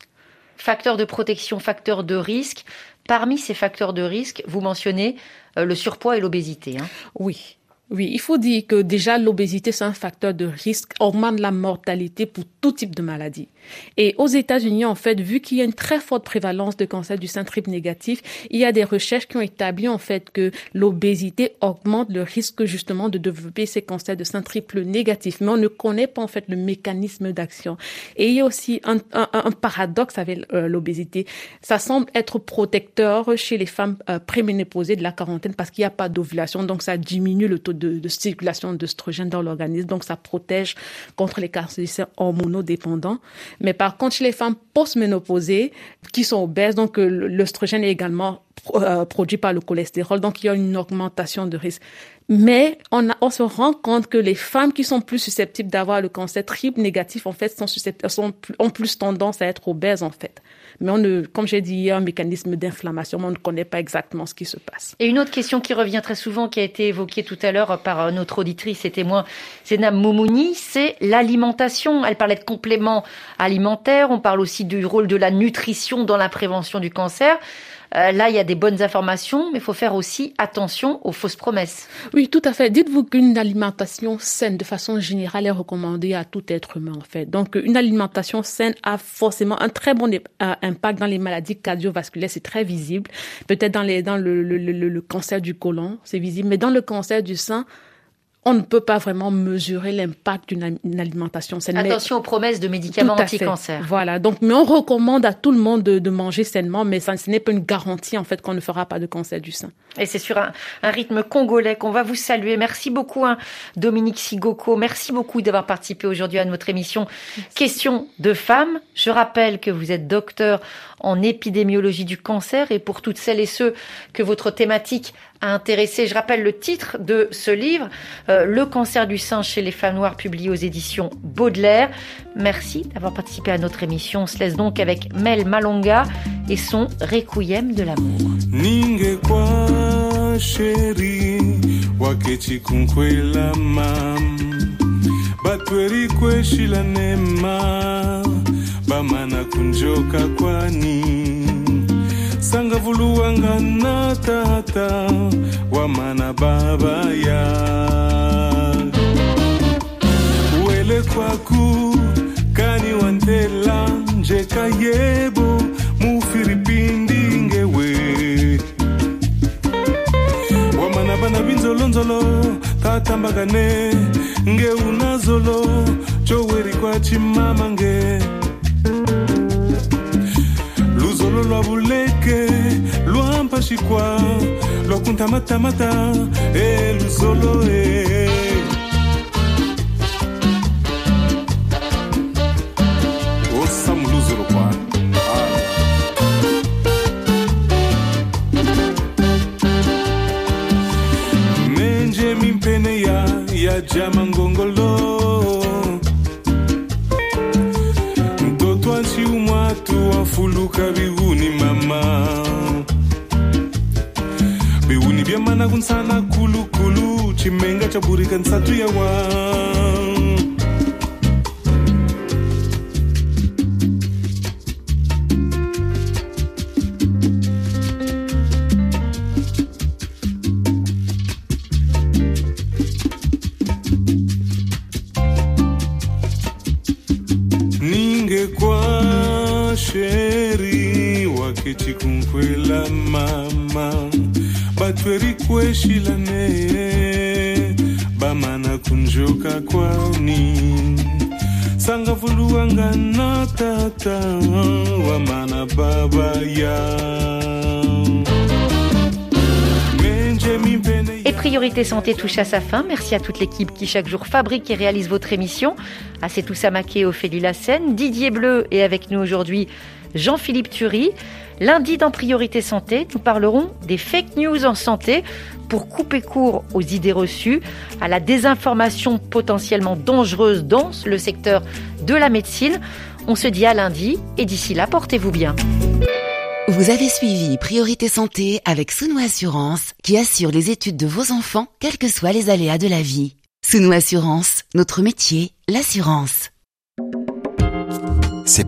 Facteurs de protection, facteurs de risque. Parmi ces facteurs de risque, vous mentionnez euh, le surpoids et l'obésité. Hein. Oui. Oui, il faut dire que déjà l'obésité, c'est un facteur de risque, augmente la mortalité pour tout type de maladie. Et aux États-Unis, en fait, vu qu'il y a une très forte prévalence de cancer du sein triple négatif, il y a des recherches qui ont établi en fait que l'obésité augmente le risque justement de développer ces cancers de sein triple négatif. Mais on ne connaît pas en fait le mécanisme d'action. Et il y a aussi un, un, un paradoxe avec euh, l'obésité. Ça semble être protecteur chez les femmes euh, préménopausées de la quarantaine parce qu'il n'y a pas d'ovulation, donc ça diminue le taux de, de circulation d'œstrogène dans l'organisme, donc ça protège contre les cancers hormonodépendants. Mais par contre, chez les femmes postménopausées qui sont obèses, donc l'œstrogène est également euh, produit par le cholestérol, donc il y a une augmentation de risque. Mais on, a, on se rend compte que les femmes qui sont plus susceptibles d'avoir le cancer triple négatif, en fait, sont, sont ont plus tendance à être obèses, en fait. Mais on ne, comme j'ai dit, il y a un mécanisme d'inflammation, mais on ne connaît pas exactement ce qui se passe. Et une autre question qui revient très souvent, qui a été évoquée tout à l'heure par euh, notre auditrice et témoin, Zénab Moumouni, c'est l'alimentation. Elle parlait de compléments alimentaires, on parle aussi du rôle de la nutrition dans la prévention du cancer. Euh, là, il y a des bonnes informations, mais il faut faire aussi attention aux fausses promesses. Oui, tout à fait. Dites-vous qu'une alimentation saine, de façon générale, est recommandée à tout être humain, en fait. Donc, une alimentation saine a forcément un très bon euh, impact dans les maladies cardiovasculaires. C'est très visible. Peut-être dans, les, dans le, le, le, le cancer du côlon, c'est visible. Mais dans le cancer du sein, on ne peut pas vraiment mesurer l'impact d'une alimentation saine. Attention aux promesses de médicaments anti-cancer. Voilà. Donc, mais on recommande à tout le monde de, de manger sainement, mais ça, ce n'est pas une garantie, en fait, qu'on ne fera pas de cancer du sein. Et c'est sur un, un, rythme congolais qu'on va vous saluer. Merci beaucoup, hein, Dominique Sigoko. Merci beaucoup d'avoir participé aujourd'hui à notre émission Question de femmes. Je rappelle que vous êtes docteur en épidémiologie du cancer et pour toutes celles et ceux que votre thématique a intéressé, je rappelle le titre de ce livre, euh, Le cancer du sein chez les femmes noires, publié aux éditions Baudelaire. Merci d'avoir participé à notre émission. On se laisse donc avec Mel Malonga et son Requiem de l'amour. Sanga vuluwanga na tata wamana baba ya. Wele kwaku kani wantela njeka yebo mufiripindi ngewe. Wamana bana binzolonzolo tatambagane nge unazolo choweri lolo lo buleke lo mpashikwa lo kunta mata e luzolo e osama mimpene ya ya jama ngongolo sana kulukulu chimenga cha burikan satu yawa Priorité Santé touche à sa fin. Merci à toute l'équipe qui chaque jour fabrique et réalise votre émission. À Setou Samaké, Ophélie Lassène, Didier Bleu et avec nous aujourd'hui Jean-Philippe Thury. Lundi dans Priorité Santé, nous parlerons des fake news en santé pour couper court aux idées reçues, à la désinformation potentiellement dangereuse dans le secteur de la médecine. On se dit à lundi et d'ici là, portez-vous bien. Vous avez suivi Priorité Santé avec Sounou Assurance qui assure les études de vos enfants, quels que soient les aléas de la vie. Sounou Assurance, notre métier, l'assurance.